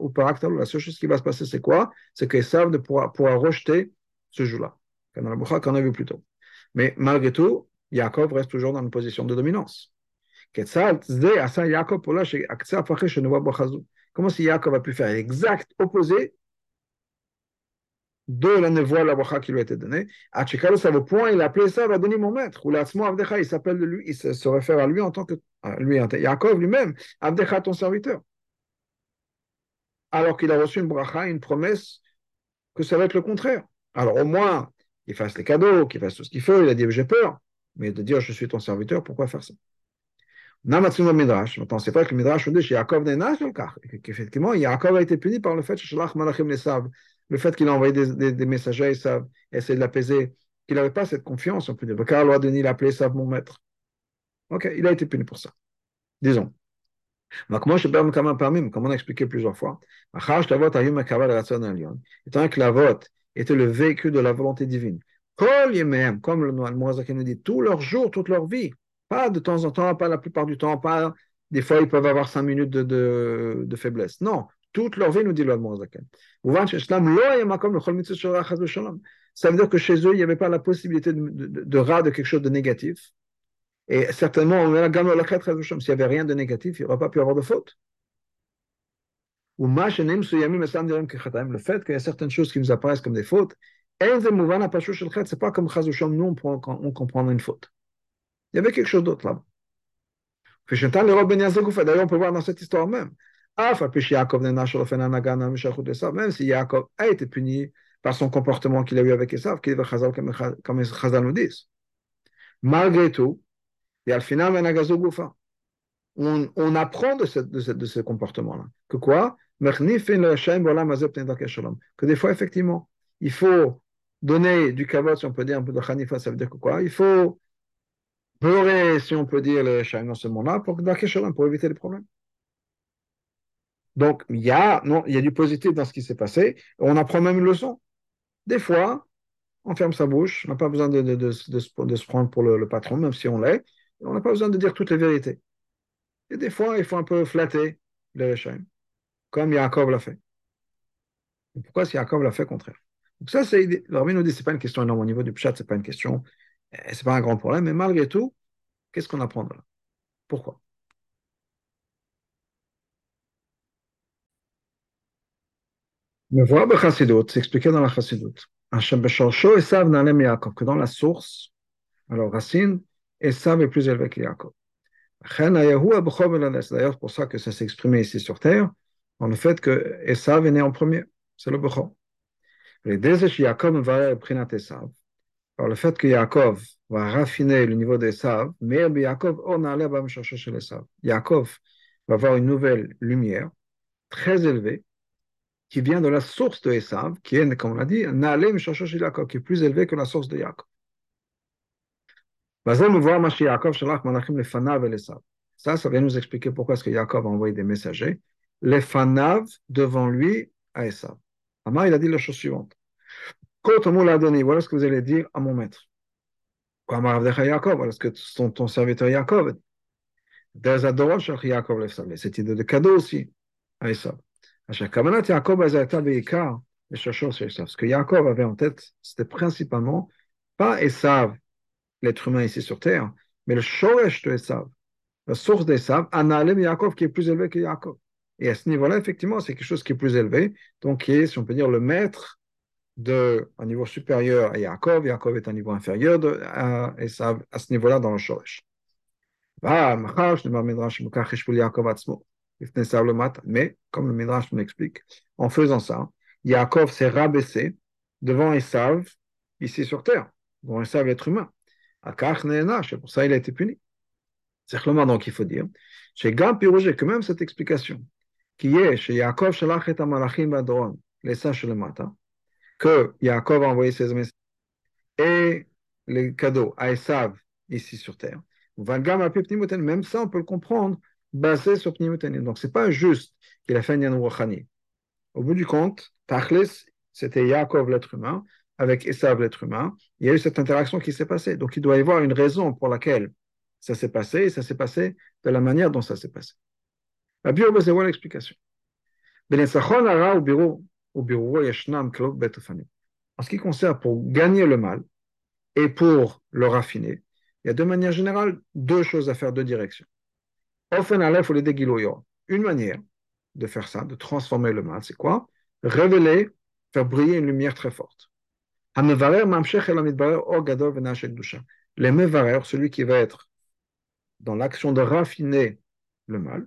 ou la seule chose qui va se passer, c'est quoi? C'est qu'ils savent de pouvoir, pouvoir rejeter ce jour-là. Qu'on a vu plus tôt. Mais malgré tout, Yaakov reste toujours dans une position de dominance. Comment si Yaakov a pu faire l'exact opposé de la nevoie, la bracha qui lui a été donnée À Chikalo, ça au point, il a appelé ça, va donner mon maître. Ou Avdecha, il s'appelle lui, il se, réfère à lui en tant que. lui, Yaakov lui-même, Avdecha, ton serviteur. Alors qu'il a reçu une bracha, une promesse, que ça va être le contraire. Alors au moins, qu'il fasse les cadeaux, qu'il fasse tout ce qu'il faut, il a dit j'ai peur, mais de dire je suis ton serviteur, pourquoi faire ça? Namatsuma Midrash. Maintenant, c'est pas que le Midrash nous dit Yaakov n'est le cas. Qu'effectivement, Yaakov a été puni par le fait le fait qu'il a envoyé des, des, des messagers et savent, essayer de l'apaiser, qu'il n'avait pas cette confiance, on peut dire. Car loi Denis l'a appelé savent mon maître. Ok, il a été puni pour ça. Disons. Donc, moi, je peux quand même parmi, comme on a expliqué plusieurs fois, étant que la vote était le véhicule de la volonté divine. Comme le Moazaki nous dit, tous leurs jours, toute leur vie, pas de temps en temps, pas la plupart du temps, pas des fois ils peuvent avoir cinq minutes de, faiblesse. Non, toute leur vie, nous dit le Moazaken. Ça veut dire que chez eux, il n'y avait pas la possibilité de, de, de quelque chose de négatif. Et certainement, s'il n'y avait rien de négatif, il n'y aurait pas pu avoir de faute. Ou le fait qu'il y a certaines choses qui nous apparaissent comme des fautes, c'est pas comme nous on, comprend une faute. Il y avait quelque chose d'autre là-bas. D'ailleurs, on peut voir dans cette histoire même. Même si Yaakov a été puni par son comportement qu'il a eu avec Esav, comme les Chazal nous disent. Malgré tout, et al final, on, apprend de ce, ce comportement-là. Que quoi? Que des fois, effectivement, il faut donner du kavod, si on peut dire un peu de khanifa, ça veut dire que quoi? Il faut pleurer, si on peut dire, le Shem dans ce moment-là, pour, pour éviter les problèmes. Donc, il y, a, du positif dans ce qui s'est passé. On apprend même une leçon. Des fois, on ferme sa bouche, on n'a pas besoin de, se prendre pour le, le patron, même si on l'est. On n'a pas besoin de dire toutes les vérités. Et des fois, il faut un peu flatter le Rechaim, comme Yaakov l'a fait. Et pourquoi si Yaakov l'a fait contraire? Donc ça, c'est, le Rabbi nous dit, c'est pas une question énorme au niveau du pshat, c'est pas une question c'est pas un grand problème, mais malgré tout, qu'est-ce qu'on apprend de là? Pourquoi? Me voir Chassidut, c'est expliqué dans la Chassidut. Que dans la source, alors racine, Esav est plus élevé que Yaakov. C'est d'ailleurs pour ça que ça s'est exprimé ici sur terre, en le fait que Esav est né en premier. C'est le Bechor. Alors, le fait que Yaakov va raffiner le niveau d'Esav, mais Yaakov. Yaakov va avoir une nouvelle lumière très élevée qui vient de la source de Esav, qui est, comme on l'a dit, qui est plus élevée que la source de Yaakov. Ça, ça vient nous expliquer pourquoi est-ce que Yaakov a envoyé des messagers. Les fanav devant lui à Esav. Amar, il a dit la chose suivante. Voilà ce que vous allez dire à mon maître. Voilà ce que ton, ton serviteur Yaakov. Cette idée de cadeau aussi à Esav. Ce que Yaakov avait en tête, c'était principalement pas Esav, l'être humain ici sur terre, mais le shoresh de Esav, la source d'Esav, Analem Yaakov, qui est plus élevé que Yaakov. Et à ce niveau-là, effectivement, c'est quelque chose qui est plus élevé, donc qui est, si on peut dire, le maître de, un niveau supérieur à Yaakov, Yaakov est un niveau inférieur de, à, Esav, à ce niveau-là dans le shoresh. Mais, comme le Midrash nous l'explique, en faisant ça, Yaakov s'est rabaissé devant Esav, ici sur terre, devant Esav, l'être humain. C'est pour ça qu'il a été puni. C'est donc il faut dire, chez Gam Pirougé, que même cette explication, qui est chez Yaakov Shalach et Amalachim Badoron, les sages le matin, que Yaakov a envoyé ses messages et les cadeaux à Esav ici sur terre. Même ça, on peut le comprendre basé sur Pnimutanim. Donc, c'est pas juste qu'il a fait un Yanou Au bout du compte, Tachlis, c'était Yaakov l'être humain, avec Esav l'être humain, il y a eu cette interaction qui s'est passée. Donc il doit y avoir une raison pour laquelle ça s'est passé, et ça s'est passé de la manière dont ça s'est passé. La bio, c'est voilà l'explication? En ce qui concerne pour gagner le mal et pour le raffiner, il y a de manière générale deux choses à faire, deux directions. Une manière de faire ça, de transformer le mal, c'est quoi? Révéler, faire briller une lumière très forte. Le mevarer, celui qui va être dans l'action de raffiner le mal,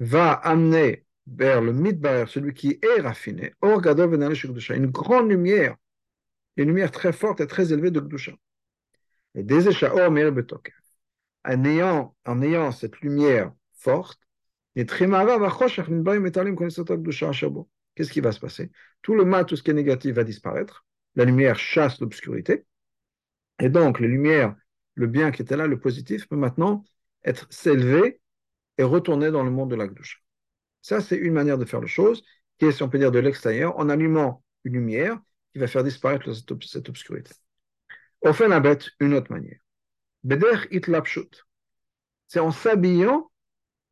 va amener vers le midbarer, celui qui est raffiné, une grande lumière une lumière très forte et très élevée de Gdusha. Et des en ayant cette lumière forte, Qu'est-ce qui va se passer? Tout le mal, tout ce qui est négatif va disparaître. La lumière chasse l'obscurité. Et donc, la lumière, le bien qui était là, le positif, peut maintenant être s'élever et retourner dans le monde de la Gdusha. Ça, c'est une manière de faire les choses, qui est, si on peut dire, de l'extérieur, en allumant une lumière qui va faire disparaître cette, obscurité. On fait la bête une autre manière. Beder itlapshut. C'est en s'habillant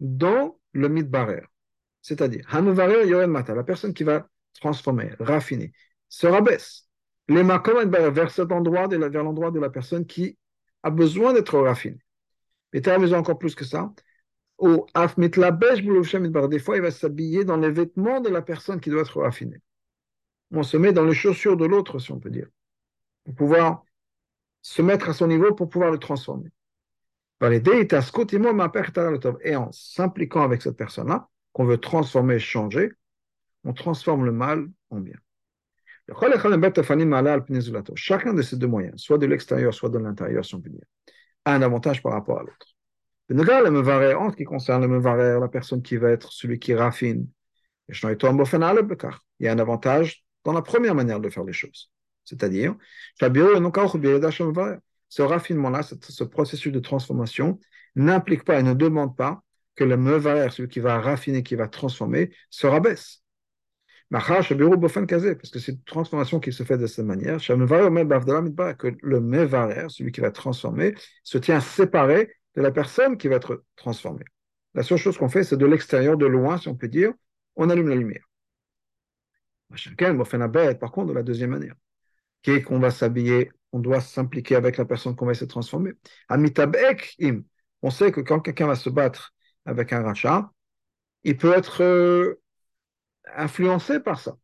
dans le mitbarer. C'est-à-dire, Hanuvarer Yoren Mata, la personne qui va transformer, raffiner, se rabaisse. Les makom vers cet endroit, vers l'endroit de la personne qui a besoin d'être raffinée. Et tu as besoin encore plus que ça. Ou des fois, il va s'habiller dans les vêtements de la personne qui doit être raffinée. On se met dans les chaussures de l'autre, si on peut dire, pour pouvoir se mettre à son niveau pour pouvoir le transformer. Et en s'impliquant avec cette personne-là, qu'on veut transformer, changer, on transforme le mal en bien. Chacun de ces deux moyens, soit de l'extérieur, soit de l'intérieur, dire, a un avantage par rapport à l'autre. En ce qui concerne le mevarer, la personne qui va être celui qui raffine, il y a un avantage dans la première manière de faire les choses. C'est-à-dire, ce raffinement-là, ce, processus de transformation, n'implique pas et ne demande pas que le mevarer, celui qui va raffiner, qui va transformer, se rabaisse. Parce que c'est une transformation qui se fait de cette manière. Que le mevarer, celui qui va transformer, se tient séparé de la personne qui va être transformée. La seule chose qu'on fait, c'est de l'extérieur, de loin, si on peut dire, on allume la lumière. Par contre, de la deuxième manière, qui est qu'on va s'habiller on doit s'impliquer avec la personne qu'on va se transformer. on sait que quand quelqu'un va se battre avec un rachat, il peut être euh, influencé par ça,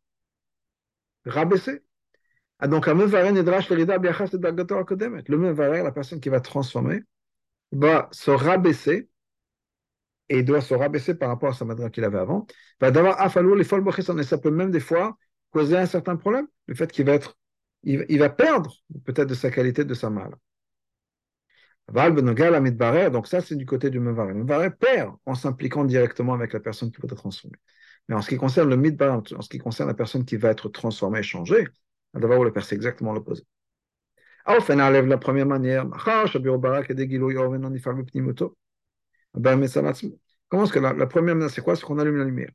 rabaissé. Ah, donc, le mevarer, la personne qui va transformer, va se rabaisser et doit se rabaisser par rapport à sa madra qu'il avait avant. Va d'avoir les et ça peut même des fois causer un certain problème, le fait qu'il va être il, va perdre peut-être de sa qualité, de sa mal. Donc ça, c'est du côté du Mevaré. Le Mevaré perd en s'impliquant directement avec la personne qui va être transformée. Mais en ce qui concerne le Midbar, en ce qui concerne la personne qui va être transformée, changée, on le perd, c'est exactement l'opposé. La première manière, comment est-ce que la première manière, c'est quoi? C'est qu'on allume la lumière.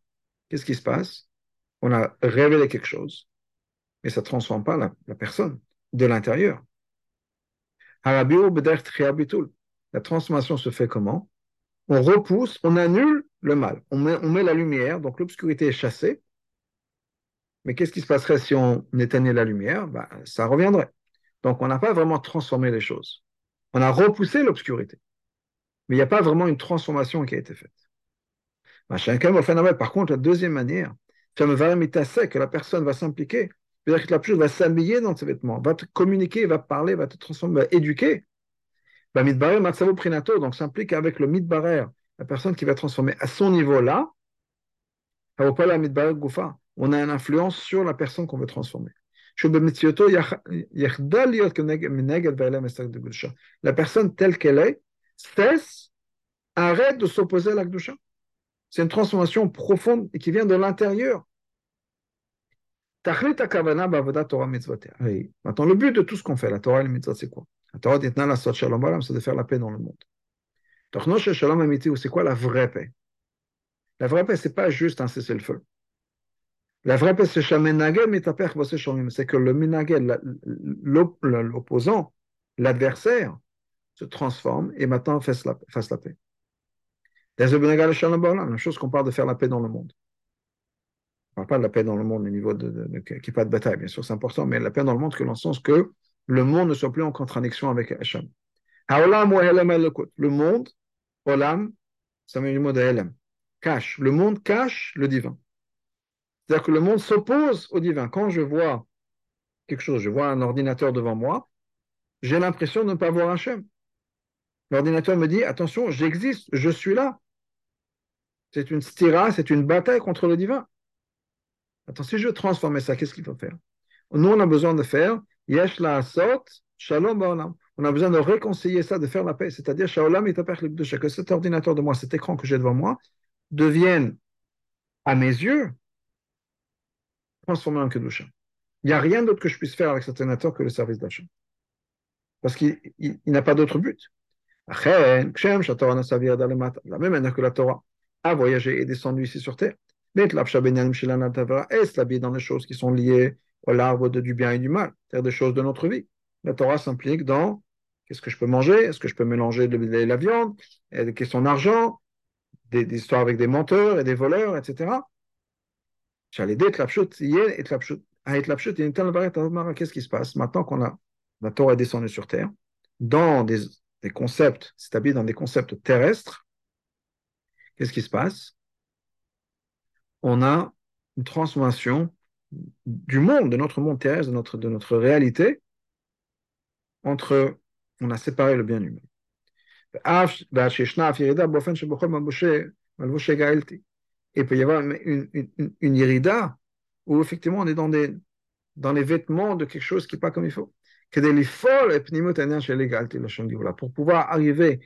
Qu'est-ce qui se passe? On a révélé quelque chose mais ça ne transforme pas la, personne de l'intérieur. La transformation se fait comment? On repousse, on annule le mal, on met, la lumière, donc l'obscurité est chassée. Mais qu'est-ce qui se passerait si on éteignait la lumière? Ben, Ça reviendrait. Donc on n'a pas vraiment transformé les choses. On a repoussé l'obscurité. Mais il n'y a pas vraiment une transformation qui a été faite. Ben, par contre, la deuxième manière, que la personne va s'impliquer c'est-à-dire que la chose va s'habiller dans ses vêtements, va te communiquer, va parler, va te transformer, va éduquer. Bah, donc s'implique avec le midbarer, la personne qui va transformer à son niveau-là. On a une influence sur la personne qu'on veut transformer. La personne telle qu'elle est cesse, arrête de s'opposer à la C'est une transformation profonde et qui vient de l'intérieur. Maintenant, le but de tout ce qu'on fait, la Torah et le mitzvot, c'est quoi? La Torah dit c'est de faire la paix dans le monde. C'est quoi la vraie paix? La vraie paix, c'est pas juste un cessez-le-feu. La vraie paix, c'est c'est que le minagel, l'opposant, l'adversaire, se transforme et maintenant fasse la, paix. La même chose qu'on parle de faire la paix dans le monde parle pas de la paix dans le monde au niveau de, de, n'y ait pas de bataille, bien sûr, c'est important, mais la paix dans le monde que dans le sens que le monde ne soit plus en contradiction avec Hachem. Le monde, Olam, ça met le mot de cache. Le monde cache le divin. C'est-à-dire que le monde s'oppose au divin. Quand je vois quelque chose, je vois un ordinateur devant moi, j'ai l'impression de ne pas voir Hachem. L'ordinateur me dit, attention, j'existe, je suis là. C'est une stira, c'est une bataille contre le divin. Attends, si je veux transformer ça, qu'est-ce qu'il faut faire? Nous, on a besoin de faire yesh la asot, shalom ba'olam. On a besoin de réconcilier ça, de faire la paix. C'est-à-dire, que cet ordinateur de moi, cet écran que j'ai devant moi, devienne, à mes yeux, transformé en kedusha. Il n'y a rien d'autre que je puisse faire avec cet ordinateur que le service d'achat. Parce qu'il n'a pas d'autre but. La même manière que la Torah a voyagé et descendu ici sur terre. Et s'habiller dans les choses qui sont liées à l'arbre du bien et du mal, c'est-à-dire des choses de notre vie? La Torah s'implique dans qu'est-ce que je peux manger, est-ce que je peux mélanger de la viande, des questions d'argent, des, des, histoires avec des menteurs et des voleurs, etc. Qu'est-ce qui se passe? Maintenant qu'on a la Torah est descendue sur terre dans des, des concepts, c'est-à-dire dans des concepts terrestres, qu'est-ce qui se passe? On a une transformation du monde, de notre monde terrestre, de notre, de notre réalité, entre, on a séparé le bien mal. Et il peut y avoir une, irida où effectivement on est dans, les vêtements de quelque chose qui n'est pas comme il faut pour pouvoir arriver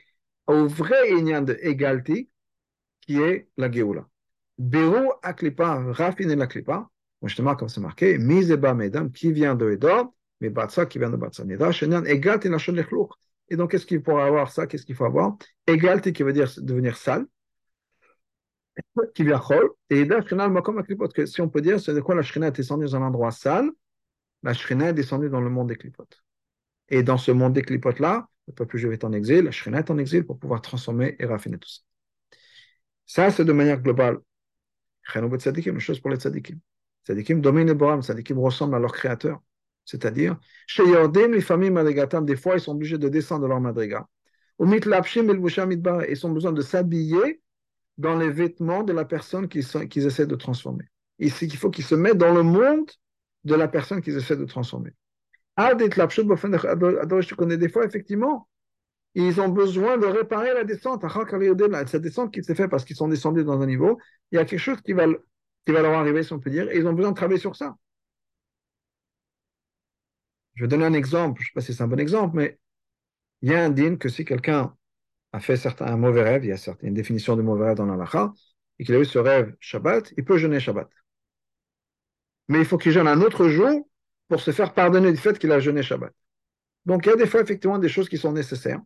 au vrai Inyan de qui est la Géoula. Béro Aklipa, raffiner la Klipa, justement comme c'est marqué, Miseba Medam, qui vient de Edom, mais Batsa qui vient de Batsa. Et donc, qu'est-ce qu'il faut avoir ça? Qu'est-ce qu'il faut avoir? Égalité qui veut dire devenir sale, qui vient chol, et que si on peut dire, c'est de quoi la Shrina est descendue dans un endroit sale, la Shrina est descendue dans le monde des clipotes. Et dans ce monde des clipotes-là, le peuple juif est en exil, la Shrina est en exil pour pouvoir transformer et raffiner tout ça. Ça, c'est de manière globale. Une chose pour les tzadikim. Tzadikim dominent le Boram, tzadikim ressemblent à leur créateur. C'est-à-dire, chez Yordim, les familles madrigatam, des fois, ils sont obligés de descendre de leur madriga. Au et ils ont besoin de s'habiller dans les vêtements de la personne qu'ils essaient de transformer. Ici, il faut qu'ils se mettent dans le monde de la personne qu'ils essaient de transformer. Je connais des fois, effectivement, ils ont besoin de réparer la descente. Cette descente qui s'est faite parce qu'ils sont descendus dans un niveau, il y a quelque chose qui va, qui va leur arriver, si on peut dire, et ils ont besoin de travailler sur ça. Je vais donner un exemple, je ne sais pas si c'est un bon exemple, mais il y a un din que si quelqu'un a fait un mauvais rêve, il y a une définition de mauvais rêve dans l'alaha, et qu'il a eu ce rêve Shabbat, il peut jeûner Shabbat mais il faut qu'il jeûne un autre jour pour se faire pardonner du fait qu'il a jeûné Shabbat. Donc il y a des fois effectivement des choses qui sont nécessaires.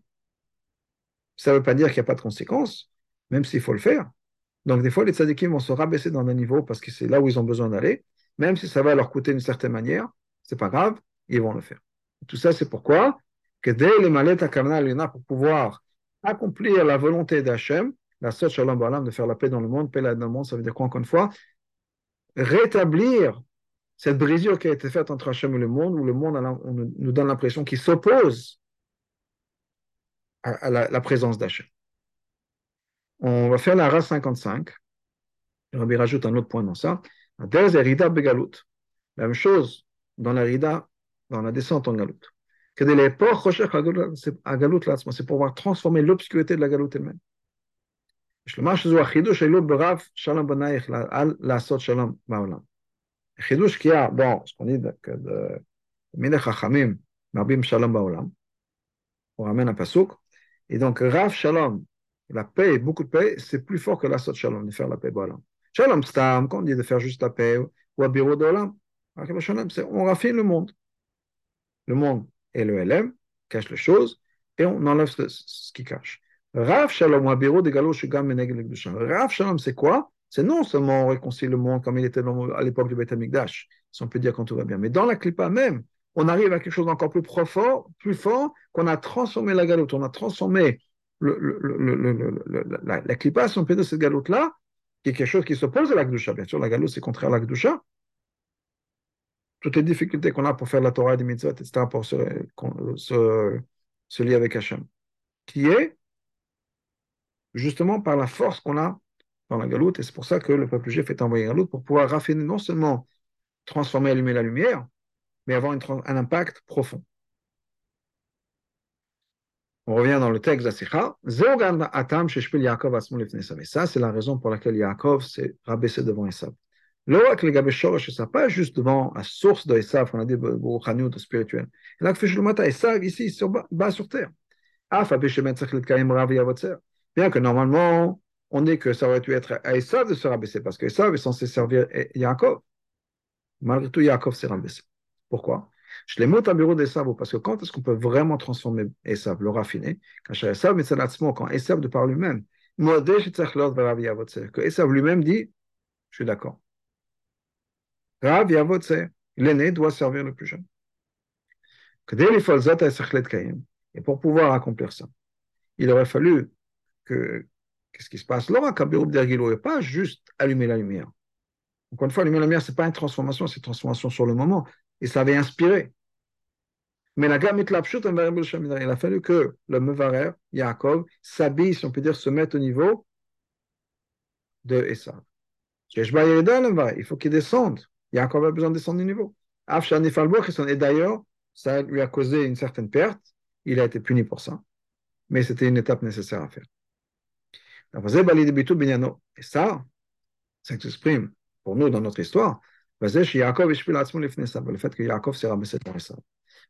Ça ne veut pas dire qu'il n'y a pas de conséquences, même s'il faut le faire. Donc des fois les tzadikim vont se rabaisser dans un niveau parce que c'est là où ils ont besoin d'aller, même si ça va leur coûter d'une certaine manière, c'est pas grave, ils vont le faire. Tout ça c'est pourquoi que dès les malettes à pour pouvoir accomplir la volonté d'Hachem, la Sot Shalom de faire la paix dans le monde, paix dans le monde, ça veut dire quoi encore une fois? Rétablir cette brisure qui a été faite entre Hachem et le monde, où le monde nous donne l'impression qu'il s'oppose à, la, présence d'Hachem. On va faire la race 55. Rabbi rajoute un autre point dans ça. La même chose dans la rida, dans la descente en galout. Que c'est pour pouvoir transformer l'obscurité de la galoute elle-même. חידוש qu'il y a, bon, ce qu'on dit que de Milech Chachamim, Marbim Shalom Baolam, on ramène un pasouk, et donc Rav Shalom, la paix, beaucoup de paix, c'est plus fort que la Sot Shalom, de faire la paix Baolam. Shalom Stam, quand on dit de faire juste la paix, ou à Biro d'Olam, on raffine le monde. Le monde et le LM cache les choses, et on enlève ce, qui cache. Rav Shalom, ou à Biro de Galo Shugam Rav Shalom, c'est quoi? C'est non seulement on réconcilie le monde comme il était à l'époque du Beth Amikdash, si on peut dire quand tout va bien, mais dans la clipa même, on arrive à quelque chose d'encore plus profond, plus fort, qu'on a transformé la galoute, on a transformé la, la clipa, si on peut dire cette galoute-là, qui est quelque chose qui s'oppose à la Gdusha. Bien sûr, la galoute, c'est contraire à la Gdusha. Toutes les difficultés qu'on a pour faire la Torah et les mitzvot, etc., pour se, se, se lier avec Hachem, qui est justement par la force qu'on a dans la galoute, et c'est pour ça que le peuple juif est envoyé en galoute pour pouvoir raffiner non seulement transformer, allumer la lumière, mais avoir un impact profond. On revient dans le texte d'Asicha. Ça, c'est la raison pour laquelle Yaakov s'est rabaissé devant Esav pas juste devant la source de Esav, on a dit de spirituel. Là, Esav, ici, bas sur terre. Bien que normalement, on dit que ça aurait dû être à Esav de se rabaisser, parce que Esav est censé servir Yaakov. Malgré tout, Yaakov s'est rabaissé. Pourquoi? Je les mets au bureau d'Esav, parce que quand est-ce qu'on peut vraiment transformer Esav, le raffiner? Quand Esav, mais c'est quand Esav de par lui-même, que Esav lui-même dit, je suis d'accord. Rav Yavotse, l'aîné doit servir le plus jeune. Et pour pouvoir accomplir ça, il aurait fallu que, qu'est-ce qui se passe? Laura Kabirub Dergilo, et pas juste allumer la lumière. Encore une fois, allumer la lumière, ce n'est pas une transformation, c'est une transformation sur le moment. Et ça avait inspiré. Mais la gamme il a fallu que le Mevarer, Yaakov, s'habille, si on peut dire, se mette au niveau de Esav. Il faut qu'il descende. Yaakov a besoin de descendre du niveau. Et d'ailleurs, ça lui a causé une certaine perte. Il a été puni pour ça. Mais c'était une étape nécessaire à faire. Et ça, ça s'exprime pour nous dans notre histoire. Le fait que Yaakov s'est rabaissé par Esav.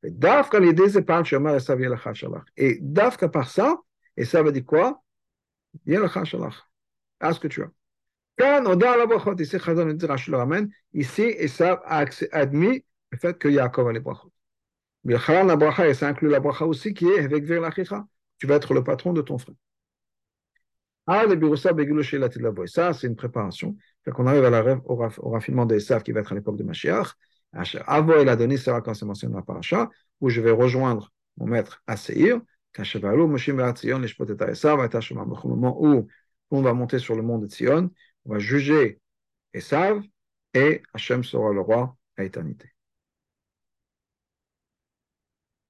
Et Dafka Shalach. Et ça, a dit quoi? Yelacha Shalach. À ce que tu as. Ici, Chazon le ramène, ici, Esav a admis le fait que Yaakov a les brachot. Mais la bracha, et ça inclut la bracha aussi qui est avec l'achicha. Tu vas être le patron de ton frère. Ah, le beguloché la. Ça, c'est une préparation. Fait qu'on arrive à la au, au raffinement des Esav qui va être à l'époque de Mashiach. Avo il a donné, c'est quand c'est mentionné dans la paracha, où je vais rejoindre mon maître à Seir. Au moment où on va monter sur le mont de Tzion, on va juger Esav et Hachem sera le roi à éternité.